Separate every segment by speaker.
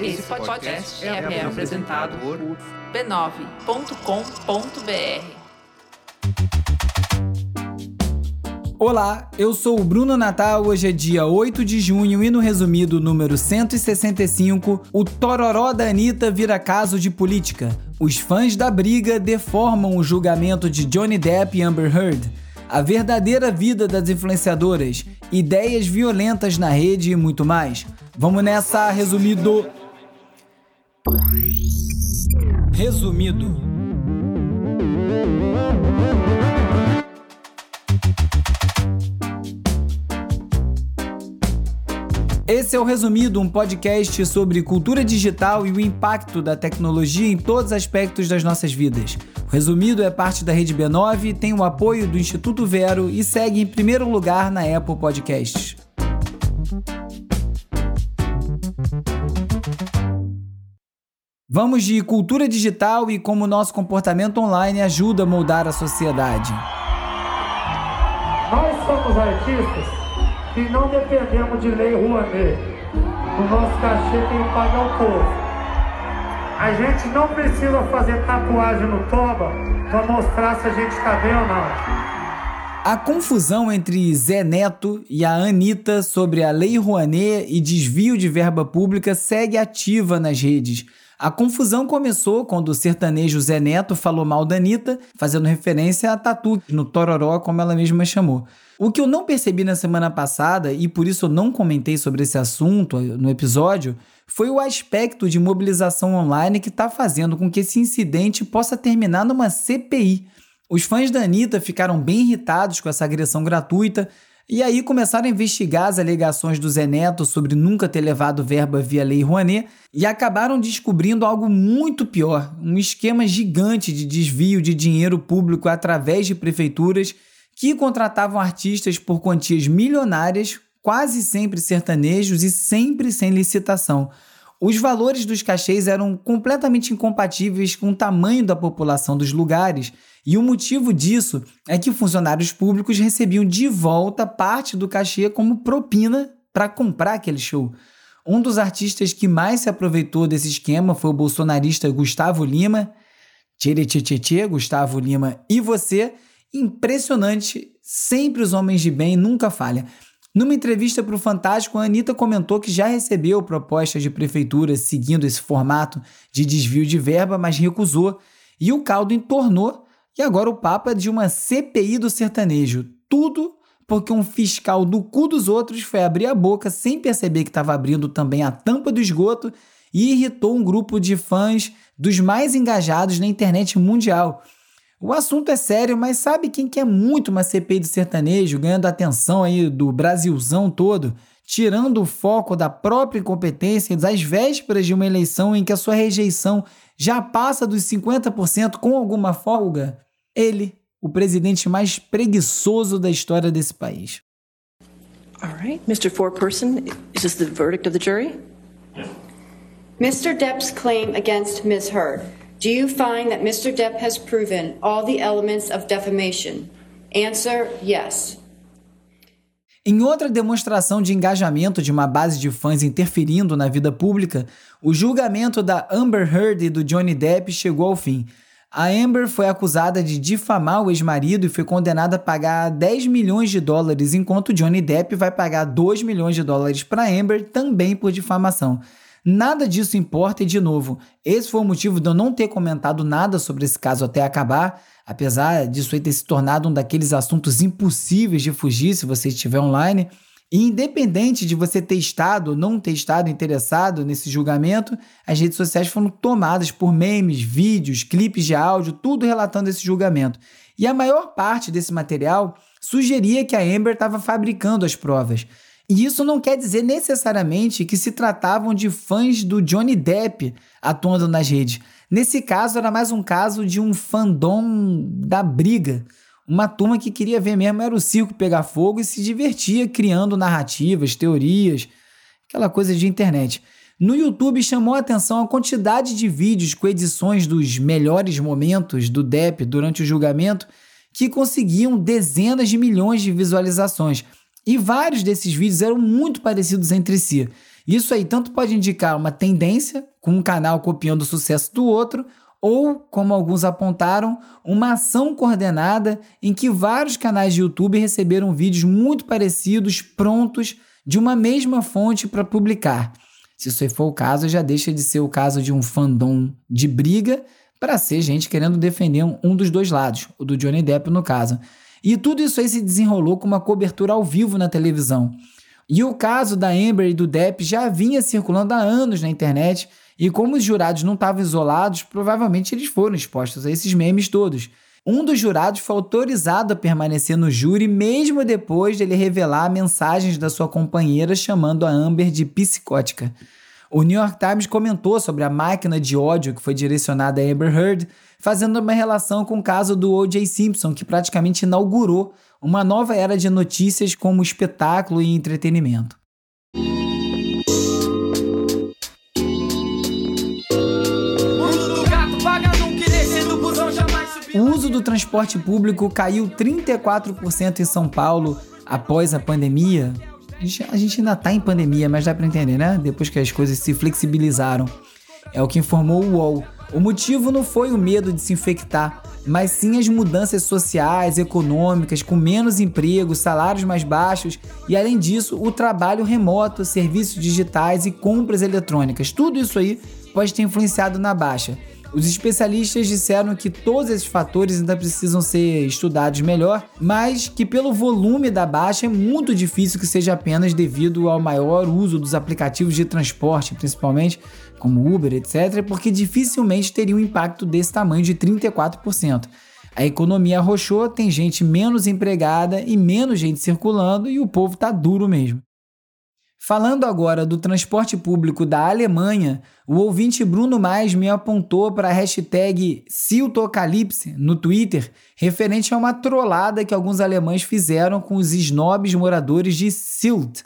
Speaker 1: Esse podcast é, é apresentado por b9.com.br.
Speaker 2: Olá, eu sou o Bruno Natal. Hoje é dia 8 de junho e no resumido número 165, o Tororó da Anitta vira caso de política. Os fãs da briga deformam o julgamento de Johnny Depp e Amber Heard. A verdadeira vida das influenciadoras, ideias violentas na rede e muito mais. Vamos nessa, resumido. Resumido. Esse é o Resumido, um podcast sobre cultura digital e o impacto da tecnologia em todos os aspectos das nossas vidas. O Resumido é parte da Rede B9, tem o apoio do Instituto Vero e segue em primeiro lugar na Apple Podcasts. Vamos de cultura digital e como nosso comportamento online ajuda a moldar a sociedade.
Speaker 3: Nós somos artistas e não dependemos de lei Rouanet. O nosso cachê tem que pagar o povo. A gente não precisa fazer tatuagem no toba para mostrar se a gente está bem ou não.
Speaker 2: A confusão entre Zé Neto e a Anitta sobre a Lei Rouanet e desvio de verba pública segue ativa nas redes. A confusão começou quando o sertanejo Zé Neto falou mal da Anitta, fazendo referência a Tatu, no Tororó, como ela mesma chamou. O que eu não percebi na semana passada, e por isso eu não comentei sobre esse assunto no episódio, foi o aspecto de mobilização online que está fazendo com que esse incidente possa terminar numa CPI. Os fãs da Anitta ficaram bem irritados com essa agressão gratuita, e aí começaram a investigar as alegações do Zé Neto sobre nunca ter levado verba via Lei Rouanet e acabaram descobrindo algo muito pior: um esquema gigante de desvio de dinheiro público através de prefeituras que contratavam artistas por quantias milionárias, quase sempre sertanejos e sempre sem licitação. Os valores dos cachês eram completamente incompatíveis com o tamanho da população dos lugares, e o motivo disso é que funcionários públicos recebiam de volta parte do cachê como propina para comprar aquele show. Um dos artistas que mais se aproveitou desse esquema foi o bolsonarista Gustavo Lima. Tchê, Gustavo Lima e você. Impressionante, sempre os homens de bem nunca falham. Numa entrevista para o Fantástico, a Anitta comentou que já recebeu propostas de prefeituras seguindo esse formato de desvio de verba, mas recusou. E o caldo entornou, e agora o papo é de uma CPI do sertanejo. Tudo porque um fiscal do cu dos outros foi abrir a boca sem perceber que estava abrindo também a tampa do esgoto e irritou um grupo de fãs dos mais engajados na internet mundial. O assunto é sério, mas sabe quem quer muito uma CPI do sertanejo, ganhando atenção aí do Brasilzão todo, tirando o foco da própria incompetência às vésperas de uma eleição em que a sua rejeição já passa dos 50% com alguma folga? Ele, o presidente mais preguiçoso da história desse país.
Speaker 4: All right, Mr. Foreperson, is this the verdict of the jury?
Speaker 5: Mr. Depp's claim against Ms. Heard Do you find that Mr. Depp has proven all the elements of defamation? Answer yes.
Speaker 2: Em outra demonstração de engajamento de uma base de fãs interferindo na vida pública, o julgamento da Amber Heard e do Johnny Depp chegou ao fim. A Amber foi acusada de difamar o ex-marido e foi condenada a pagar 10 milhões de dólares, enquanto Johnny Depp vai pagar 2 milhões de dólares para Amber também por difamação. Nada disso importa e, de novo, esse foi o motivo de eu não ter comentado nada sobre esse caso até acabar, apesar disso aí ter se tornado um daqueles assuntos impossíveis de fugir se você estiver online. E independente de você ter estado ou não ter estado interessado nesse julgamento, as redes sociais foram tomadas por memes, vídeos, clipes de áudio, tudo relatando esse julgamento. E a maior parte desse material sugeria que a Amber estava fabricando as provas. E isso não quer dizer necessariamente que se tratavam de fãs do Johnny Depp atuando nas redes. Nesse caso, era mais um caso de um fandom da briga. Uma turma que queria ver mesmo era o circo pegar fogo e se divertia criando narrativas, teorias, aquela coisa de internet. No YouTube chamou a atenção a quantidade de vídeos com edições dos melhores momentos do Depp durante o julgamento que conseguiam dezenas de milhões de visualizações. E vários desses vídeos eram muito parecidos entre si. Isso aí tanto pode indicar uma tendência, com um canal copiando o sucesso do outro, ou, como alguns apontaram, uma ação coordenada em que vários canais de YouTube receberam vídeos muito parecidos, prontos, de uma mesma fonte para publicar. Se isso for o caso, já deixa de ser o caso de um fandom de briga para ser gente querendo defender um dos dois lados, o do Johnny Depp no caso. E tudo isso aí se desenrolou com uma cobertura ao vivo na televisão. E o caso da Amber e do Depp já vinha circulando há anos na internet, e como os jurados não estavam isolados, provavelmente eles foram expostos a esses memes todos. Um dos jurados foi autorizado a permanecer no júri mesmo depois dele revelar mensagens da sua companheira chamando a Amber de psicótica. O New York Times comentou sobre a máquina de ódio que foi direcionada a Amber Heard, fazendo uma relação com o caso do O.J. Simpson, que praticamente inaugurou uma nova era de notícias como espetáculo e entretenimento. O uso do transporte público caiu 34% em São Paulo após a pandemia. A gente ainda está em pandemia, mas dá para entender, né? Depois que as coisas se flexibilizaram. É o que informou o UOL. O motivo não foi o medo de se infectar, mas sim as mudanças sociais, econômicas, com menos empregos, salários mais baixos e, além disso, o trabalho remoto, serviços digitais e compras eletrônicas. Tudo isso aí pode ter influenciado na baixa. Os especialistas disseram que todos esses fatores ainda precisam ser estudados melhor, mas que pelo volume da baixa é muito difícil que seja apenas devido ao maior uso dos aplicativos de transporte, principalmente como Uber, etc., porque dificilmente teria um impacto desse tamanho de 34%. A economia arrochou, tem gente menos empregada e menos gente circulando e o povo tá duro mesmo. Falando agora do transporte público da Alemanha, o ouvinte Bruno Mais me apontou para a hashtag Siltocalipse no Twitter, referente a uma trollada que alguns alemães fizeram com os snobs moradores de Silt.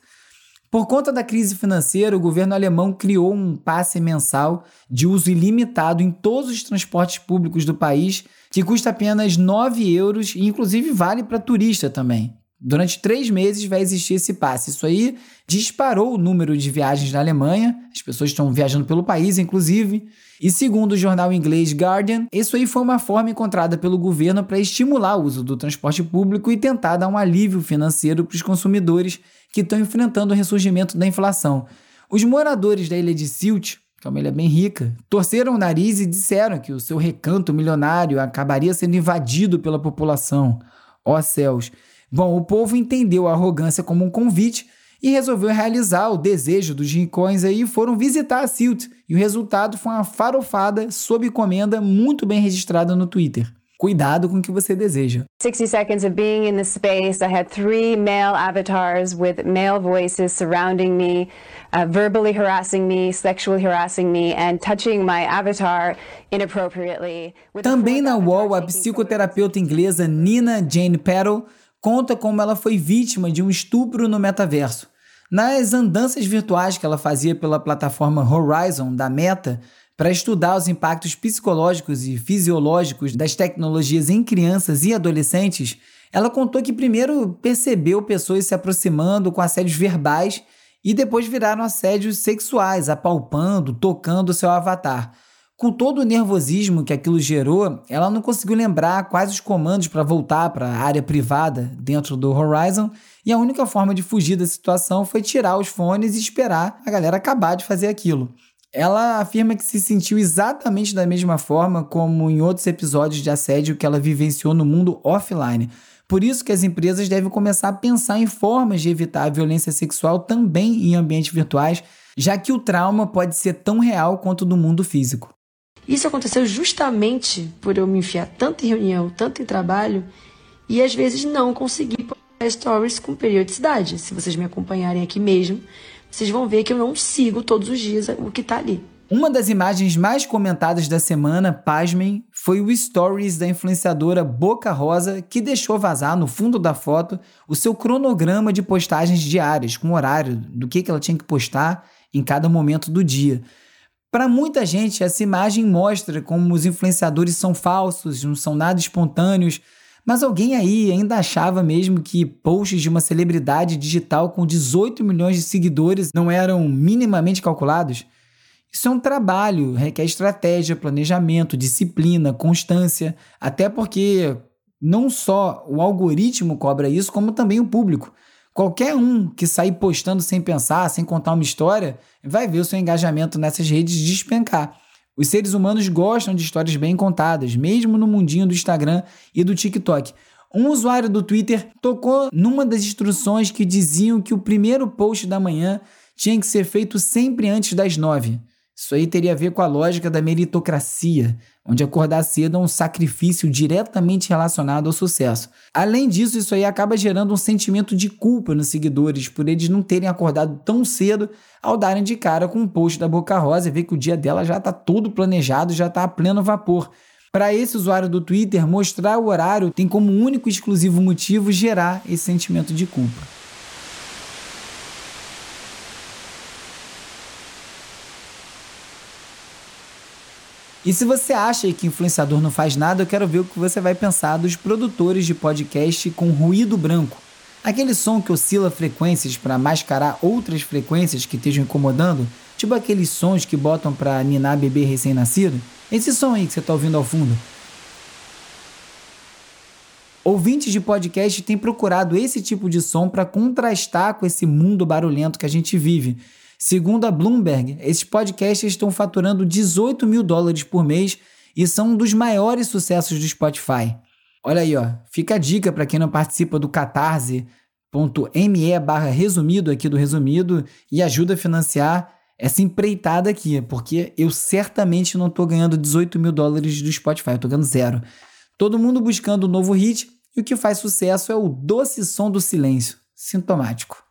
Speaker 2: Por conta da crise financeira, o governo alemão criou um passe mensal de uso ilimitado em todos os transportes públicos do país, que custa apenas 9 euros e inclusive vale para turista também. Durante três meses vai existir esse passe. Isso aí disparou o número de viagens na Alemanha, as pessoas estão viajando pelo país, inclusive. E segundo o jornal inglês Guardian, isso aí foi uma forma encontrada pelo governo para estimular o uso do transporte público e tentar dar um alívio financeiro para os consumidores que estão enfrentando o ressurgimento da inflação. Os moradores da ilha de Silt, que é uma ilha bem rica, torceram o nariz e disseram que o seu recanto milionário acabaria sendo invadido pela população. Ó oh, céus! Bom, o povo entendeu a arrogância como um convite e resolveu realizar o desejo dos rincões aí e foram visitar a Silt. E o resultado foi uma farofada sob encomenda muito bem registrada no Twitter. Cuidado com o que você deseja.
Speaker 6: 60 seconds of being in the space. I had three male avatars with male voices surrounding me, uh, verbally harassing me, sexually harassing me, and touching my avatar inappropriately.
Speaker 2: Também na UOL, a psicoterapeuta inglesa Nina Jane Peddle conta como ela foi vítima de um estupro no metaverso. Nas andanças virtuais que ela fazia pela plataforma Horizon da Meta, para estudar os impactos psicológicos e fisiológicos das tecnologias em crianças e adolescentes, ela contou que primeiro percebeu pessoas se aproximando com assédios verbais e depois viraram assédios sexuais, apalpando, tocando seu avatar. Com todo o nervosismo que aquilo gerou, ela não conseguiu lembrar quais os comandos para voltar para a área privada dentro do Horizon, e a única forma de fugir da situação foi tirar os fones e esperar a galera acabar de fazer aquilo. Ela afirma que se sentiu exatamente da mesma forma como em outros episódios de assédio que ela vivenciou no mundo offline. Por isso que as empresas devem começar a pensar em formas de evitar a violência sexual também em ambientes virtuais, já que o trauma pode ser tão real quanto no mundo físico.
Speaker 7: Isso aconteceu justamente por eu me enfiar tanto em reunião, tanto em trabalho, e às vezes não conseguir postar stories com periodicidade. Se vocês me acompanharem aqui mesmo, vocês vão ver que eu não sigo todos os dias o que está ali.
Speaker 2: Uma das imagens mais comentadas da semana, pasmem, foi o stories da influenciadora Boca Rosa, que deixou vazar no fundo da foto o seu cronograma de postagens diárias, com horário do que ela tinha que postar em cada momento do dia. Para muita gente, essa imagem mostra como os influenciadores são falsos, não são nada espontâneos, Mas alguém aí ainda achava mesmo que posts de uma celebridade digital com 18 milhões de seguidores não eram minimamente calculados? Isso é um trabalho, requer estratégia, planejamento, disciplina, constância, até porque não só o algoritmo cobra isso, como também o público. Qualquer um que sair postando sem pensar, sem contar uma história, vai ver o seu engajamento nessas redes despencar. Os seres humanos gostam de histórias bem contadas, mesmo no mundinho do Instagram e do TikTok. Um usuário do Twitter tocou numa das instruções que diziam que o primeiro post da manhã tinha que ser feito sempre antes das nove. Isso aí teria a ver com a lógica da meritocracia, onde acordar cedo é um sacrifício diretamente relacionado ao sucesso. Além disso, isso aí acaba gerando um sentimento de culpa nos seguidores por eles não terem acordado tão cedo ao darem de cara com um post da Boca Rosa e ver que o dia dela já está todo planejado, já está a pleno vapor. Para esse usuário do Twitter, mostrar o horário tem como único e exclusivo motivo gerar esse sentimento de culpa. E se você acha que influenciador não faz nada, eu quero ver o que você vai pensar dos produtores de podcast com ruído branco. Aquele som que oscila frequências para mascarar outras frequências que estejam incomodando, tipo aqueles sons que botam para ninar bebê recém-nascido. Esse som aí que você está ouvindo ao fundo. Ouvintes de podcast têm procurado esse tipo de som para contrastar com esse mundo barulhento que a gente vive. Segundo a Bloomberg, esses podcasts estão faturando 18 mil dólares por mês e são um dos maiores sucessos do Spotify. Olha aí, ó. Fica a dica para quem não participa do catarse.me barra resumido aqui do resumido e ajuda a financiar essa empreitada aqui, porque eu certamente não estou ganhando 18 mil dólares do Spotify, eu ganhando zero. Todo mundo buscando um novo hit e o que faz sucesso é o doce som do silêncio, sintomático.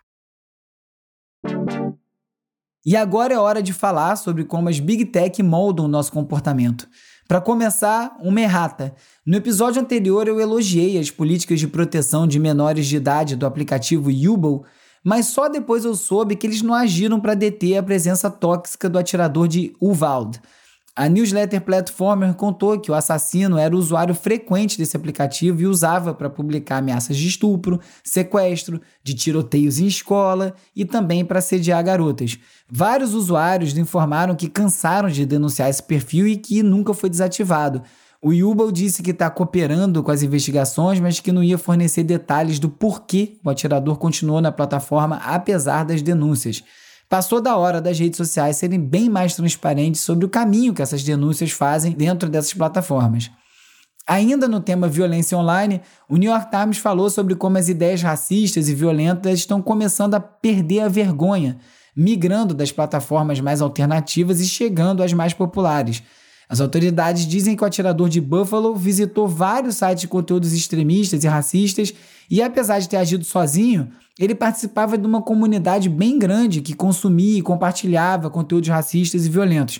Speaker 2: E agora é hora de falar sobre como as Big Tech moldam o nosso comportamento. Para começar, uma errata. No episódio anterior eu elogiei as políticas de proteção de menores de idade do aplicativo Yubo, mas só depois eu soube que eles não agiram para deter a presença tóxica do atirador de Uvalde. A newsletter Platformer contou que o assassino era usuário frequente desse aplicativo e usava para publicar ameaças de estupro, sequestro, de tiroteios em escola e também para sediar garotas. Vários usuários informaram que cansaram de denunciar esse perfil e que nunca foi desativado. O Yubal disse que está cooperando com as investigações, mas que não ia fornecer detalhes do porquê o atirador continuou na plataforma apesar das denúncias. Passou da hora das redes sociais serem bem mais transparentes sobre o caminho que essas denúncias fazem dentro dessas plataformas. Ainda no tema violência online, o New York Times falou sobre como as ideias racistas e violentas estão começando a perder a vergonha, migrando das plataformas mais alternativas e chegando às mais populares. As autoridades dizem que o atirador de Buffalo visitou vários sites de conteúdos extremistas e racistas e, apesar de ter agido sozinho, ele participava de uma comunidade bem grande que consumia e compartilhava conteúdos racistas e violentos.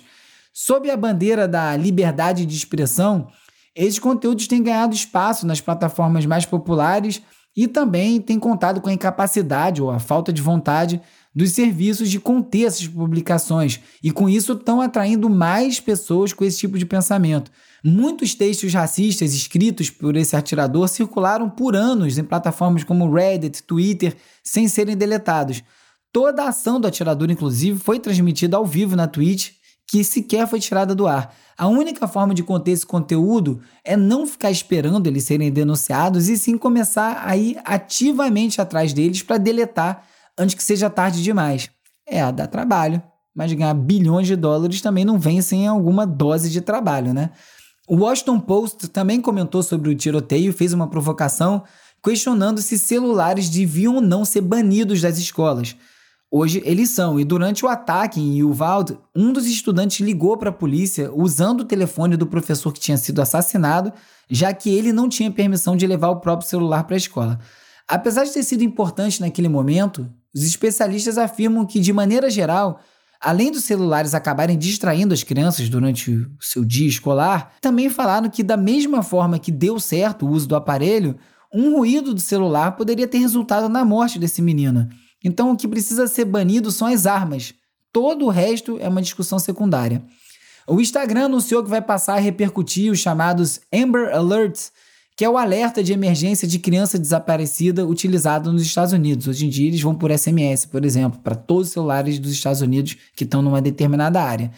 Speaker 2: Sob a bandeira da liberdade de expressão, esses conteúdos têm ganhado espaço nas plataformas mais populares e também têm contado com a incapacidade ou a falta de vontade dos serviços de conter essas publicações e com isso estão atraindo mais pessoas com esse tipo de pensamento. Muitos textos racistas escritos por esse atirador circularam por anos em plataformas como Reddit, Twitter, sem serem deletados. Toda a ação do atirador, inclusive, foi transmitida ao vivo na Twitch, que sequer foi tirada do ar. A única forma de conter esse conteúdo é não ficar esperando eles serem denunciados e sim começar a ir ativamente atrás deles para deletar antes que seja tarde demais. É, dá trabalho, mas ganhar bilhões de dólares também não vem sem alguma dose de trabalho, né? O Washington Post também comentou sobre o tiroteio e fez uma provocação questionando se celulares deviam ou não ser banidos das escolas. Hoje eles são, e durante o ataque em Uvalde, um dos estudantes ligou para a polícia usando o telefone do professor que tinha sido assassinado, já que ele não tinha permissão de levar o próprio celular para a escola. Apesar de ter sido importante naquele momento, os especialistas afirmam que, de maneira geral, Além dos celulares acabarem distraindo as crianças durante o seu dia escolar, também falaram que, da mesma forma que deu certo o uso do aparelho, um ruído do celular poderia ter resultado na morte desse menino. Então, o que precisa ser banido são as armas. Todo o resto é uma discussão secundária. O Instagram anunciou que vai passar a repercutir os chamados Amber Alerts, que é o alerta de emergência de criança desaparecida utilizado nos Estados Unidos. Hoje em dia eles vão por SMS, por exemplo, para todos os celulares dos Estados Unidos que estão numa determinada área.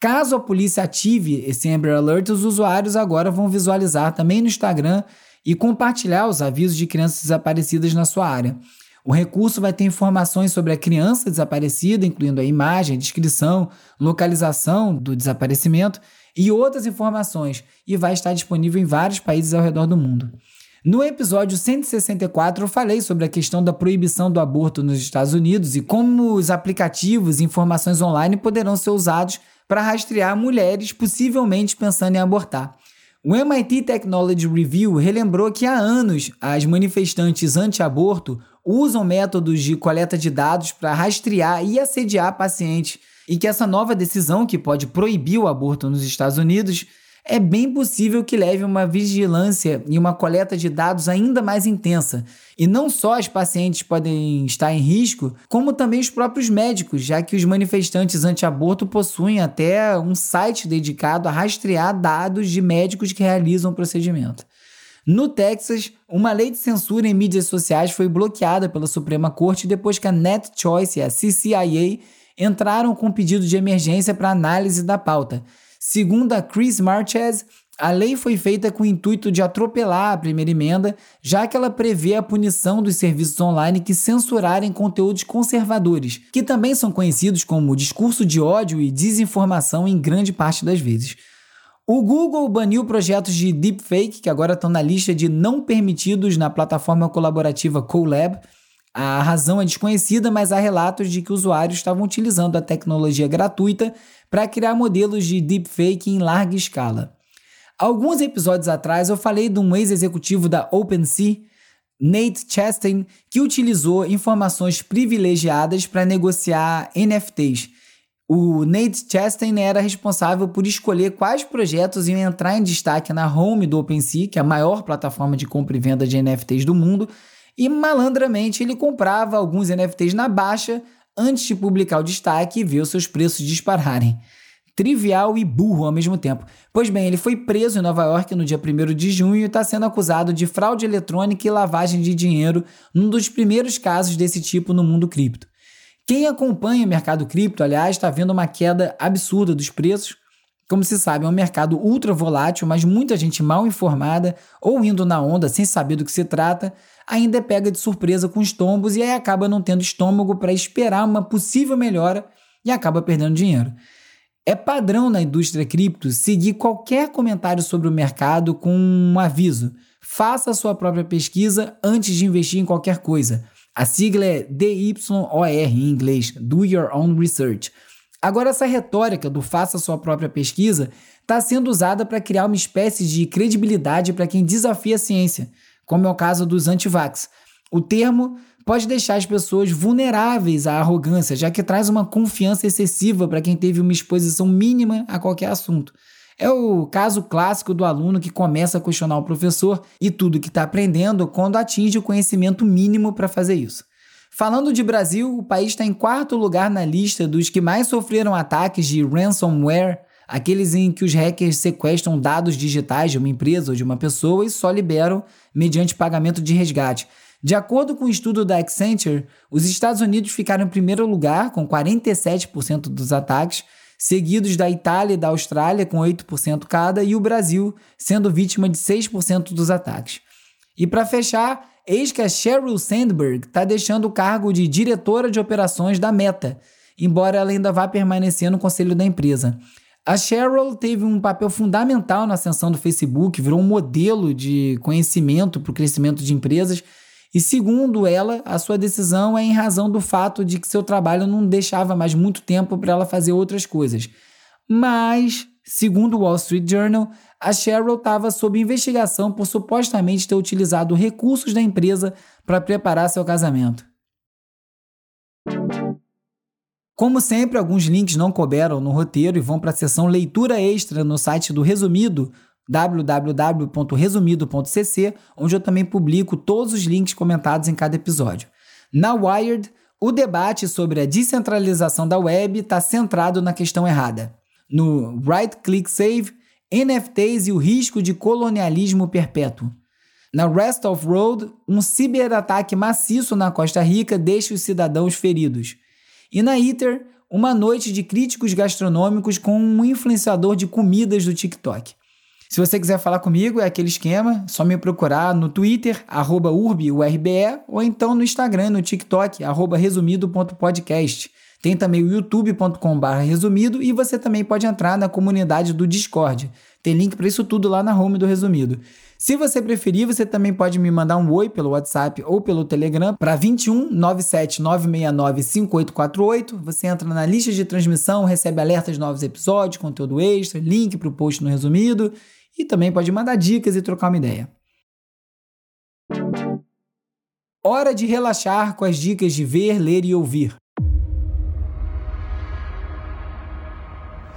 Speaker 2: Caso a polícia ative esse Amber Alert, os usuários agora vão visualizar também no Instagram e compartilhar os avisos de crianças desaparecidas na sua área. O recurso vai ter informações sobre a criança desaparecida, incluindo a imagem, a descrição, localização do desaparecimento e outras informações, e vai estar disponível em vários países ao redor do mundo. No episódio 164, eu falei sobre a questão da proibição do aborto nos Estados Unidos e como os aplicativos e informações online poderão ser usados para rastrear mulheres possivelmente pensando em abortar. O MIT Technology Review relembrou que há anos as manifestantes anti-aborto usam métodos de coleta de dados para rastrear e assediar pacientes e que essa nova decisão, que pode proibir o aborto nos Estados Unidos, é bem possível que leve uma vigilância e uma coleta de dados ainda mais intensa. E não só as pacientes podem estar em risco, como também os próprios médicos, já que os manifestantes anti-aborto possuem até um site dedicado a rastrear dados de médicos que realizam o procedimento. No Texas, uma lei de censura em mídias sociais foi bloqueada pela Suprema Corte depois que a NetChoice e a CCIA entraram com pedido de emergência para análise da pauta. Segundo a Chris Marches, a lei foi feita com o intuito de atropelar a primeira emenda, já que ela prevê a punição dos serviços online que censurarem conteúdos conservadores, que também são conhecidos como discurso de ódio e desinformação em grande parte das vezes. O Google baniu projetos de deepfake que agora estão na lista de não permitidos na plataforma colaborativa Colab, a razão é desconhecida, mas há relatos de que usuários estavam utilizando a tecnologia gratuita para criar modelos de deepfake em larga escala. Alguns episódios atrás eu falei de um ex-executivo da OpenSea, Nate Chastain, que utilizou informações privilegiadas para negociar NFTs. O Nate Chastain era responsável por escolher quais projetos iam entrar em destaque na home do OpenSea, que é a maior plataforma de compra e venda de NFTs do mundo, e malandramente ele comprava alguns NFTs na baixa antes de publicar o destaque e ver os seus preços dispararem. Trivial e burro ao mesmo tempo. Pois bem, ele foi preso em Nova York no dia 1 de junho e está sendo acusado de fraude eletrônica e lavagem de dinheiro, num dos primeiros casos desse tipo no mundo cripto. Quem acompanha o mercado cripto, aliás, está vendo uma queda absurda dos preços. Como se sabe, é um mercado ultra volátil, mas muita gente mal informada ou indo na onda sem saber do que se trata ainda é pega de surpresa com os tombos e aí acaba não tendo estômago para esperar uma possível melhora e acaba perdendo dinheiro. É padrão na indústria cripto seguir qualquer comentário sobre o mercado com um aviso. Faça a sua própria pesquisa antes de investir em qualquer coisa. A sigla é DYOR em inglês, Do Your Own Research. Agora, essa retórica do faça sua própria pesquisa está sendo usada para criar uma espécie de credibilidade para quem desafia a ciência como é o caso dos antivax. O termo pode deixar as pessoas vulneráveis à arrogância, já que traz uma confiança excessiva para quem teve uma exposição mínima a qualquer assunto. É o caso clássico do aluno que começa a questionar o professor e tudo que está aprendendo quando atinge o conhecimento mínimo para fazer isso. Falando de Brasil, o país está em quarto lugar na lista dos que mais sofreram ataques de ransomware aqueles em que os hackers sequestram dados digitais de uma empresa ou de uma pessoa e só liberam mediante pagamento de resgate. De acordo com o um estudo da Accenture, os Estados Unidos ficaram em primeiro lugar, com 47% dos ataques, seguidos da Itália e da Austrália, com 8% cada, e o Brasil sendo vítima de 6% dos ataques. E para fechar, eis que a Sheryl Sandberg está deixando o cargo de diretora de operações da Meta, embora ela ainda vá permanecer no conselho da empresa. A Cheryl teve um papel fundamental na ascensão do Facebook, virou um modelo de conhecimento para o crescimento de empresas. E segundo ela, a sua decisão é em razão do fato de que seu trabalho não deixava mais muito tempo para ela fazer outras coisas. Mas, segundo o Wall Street Journal, a Cheryl estava sob investigação por supostamente ter utilizado recursos da empresa para preparar seu casamento. Como sempre, alguns links não couberam no roteiro e vão para a seção leitura extra no site do Resumido, www.resumido.cc, onde eu também publico todos os links comentados em cada episódio. Na Wired, o debate sobre a descentralização da web está centrado na questão errada. No Right Click Save, NFTs e o risco de colonialismo perpétuo. Na Rest of Road, um ciberataque maciço na Costa Rica deixa os cidadãos feridos. E na Eater, uma noite de críticos gastronômicos com um influenciador de comidas do TikTok. Se você quiser falar comigo, é aquele esquema, só me procurar no Twitter, arroba ou então no Instagram, no TikTok, arroba resumido.podcast. Tem também o youtube.com.br resumido e você também pode entrar na comunidade do Discord. Tem link para isso tudo lá na home do resumido. Se você preferir, você também pode me mandar um oi pelo WhatsApp ou pelo Telegram para 21 97 969 5848. Você entra na lista de transmissão, recebe alertas de novos episódios, conteúdo extra, link para o post no resumido e também pode mandar dicas e trocar uma ideia. Hora de relaxar com as dicas de ver, ler e ouvir.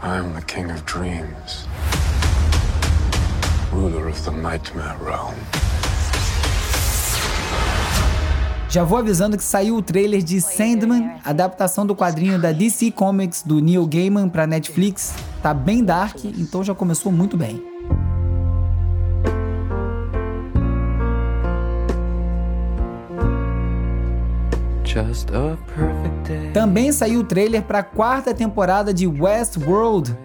Speaker 2: I'm the king of dreams. Ruler of the nightmare realm. Já vou avisando que saiu o trailer de Sandman, adaptação do quadrinho da DC Comics do Neil Gaiman para Netflix. Tá bem dark, então já começou muito bem. Também saiu o trailer para a quarta temporada de Westworld,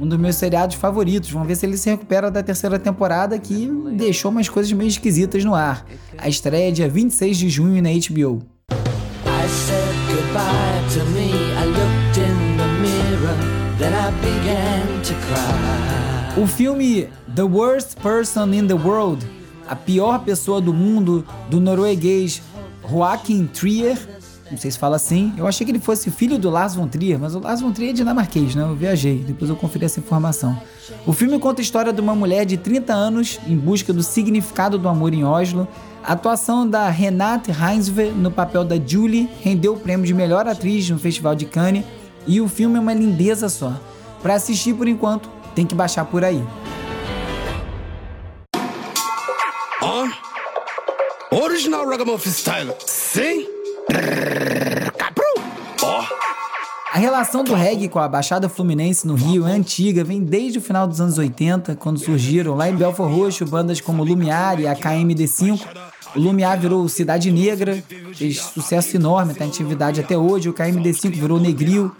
Speaker 2: um dos meus seriados favoritos. Vamos ver se ele se recupera da terceira temporada que deixou umas coisas meio esquisitas no ar. A estreia é dia 26 de junho na HBO. O filme The Worst Person in the World, a pior pessoa do mundo, do norueguês Joachim Trier, não sei se fala assim. Eu achei que ele fosse filho do Lars von Trier, mas o Lars von Trier é dinamarquês, né? Eu viajei, depois eu conferi essa informação. O filme conta a história de uma mulher de 30 anos em busca do significado do amor em Oslo. A atuação da Renate Reinsve no papel da Julie rendeu o prêmio de melhor atriz no Festival de Cannes e o filme é uma lindeza só. Para assistir por enquanto, tem que baixar por aí. Oh. Original Ragamuffin Style. Sim? A relação do reggae com a Baixada Fluminense no Rio é antiga, vem desde o final dos anos 80, quando surgiram lá em Belfor Roxo bandas como Lumiar e a KMD5, o Lumiar virou Cidade Negra, fez sucesso enorme, está em atividade até hoje. O KMD5 virou Negril,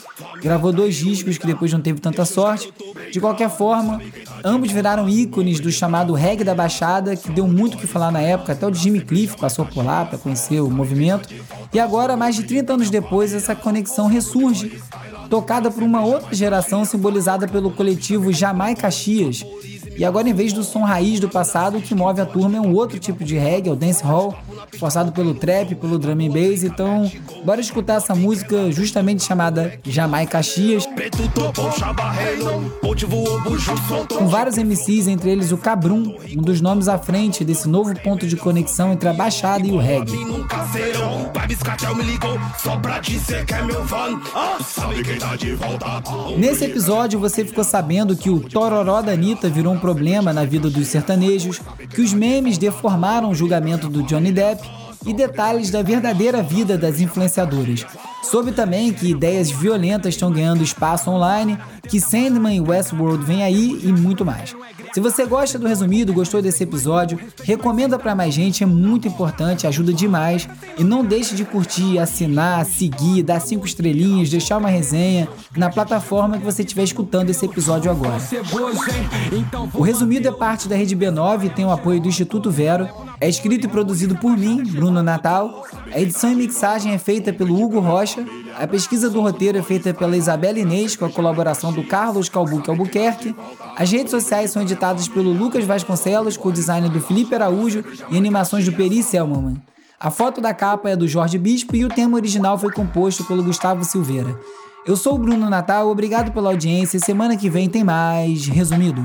Speaker 2: gravou dois discos que depois não teve tanta sorte. De qualquer forma, ambos viraram ícones do chamado reggae da Baixada, que deu muito o que falar na época. Até o Jimmy Cliff passou por lá para conhecer o movimento. E agora, mais de 30 anos depois, essa conexão ressurge, tocada por uma outra geração simbolizada pelo coletivo Jamai Caxias e agora, em vez do som raiz do passado, o que move a turma é um outro tipo de reggae, o dance hall, forçado pelo trap, pelo drum and bass. Então, bora escutar essa música justamente chamada Jamai Caxias. Com vários MCs, entre eles o Cabrum, um dos nomes à frente desse novo ponto de conexão entre a Baixada e o reggae. Nesse episódio, você ficou sabendo que o Tororó da Anitta virou um problema na vida dos sertanejos, que os memes deformaram o julgamento do Johnny Depp e detalhes da verdadeira vida das influenciadoras. Soube também que ideias violentas estão ganhando espaço online, que Sandman e Westworld vem aí e muito mais. Se você gosta do resumido, gostou desse episódio, recomenda para mais gente, é muito importante, ajuda demais. E não deixe de curtir, assinar, seguir, dar cinco estrelinhas, deixar uma resenha na plataforma que você estiver escutando esse episódio agora. O resumido é parte da Rede B9 e tem o apoio do Instituto Vero. É escrito e produzido por mim, Bruno Natal. A edição e mixagem é feita pelo Hugo Rocha. A pesquisa do roteiro é feita pela Isabela Inês, com a colaboração do Carlos Calbuque Albuquerque. As redes sociais são editadas pelo Lucas Vasconcelos, com o design do Felipe Araújo e animações do Peri Selman. A foto da capa é do Jorge Bispo e o tema original foi composto pelo Gustavo Silveira. Eu sou o Bruno Natal, obrigado pela audiência. Semana que vem tem mais. Resumido.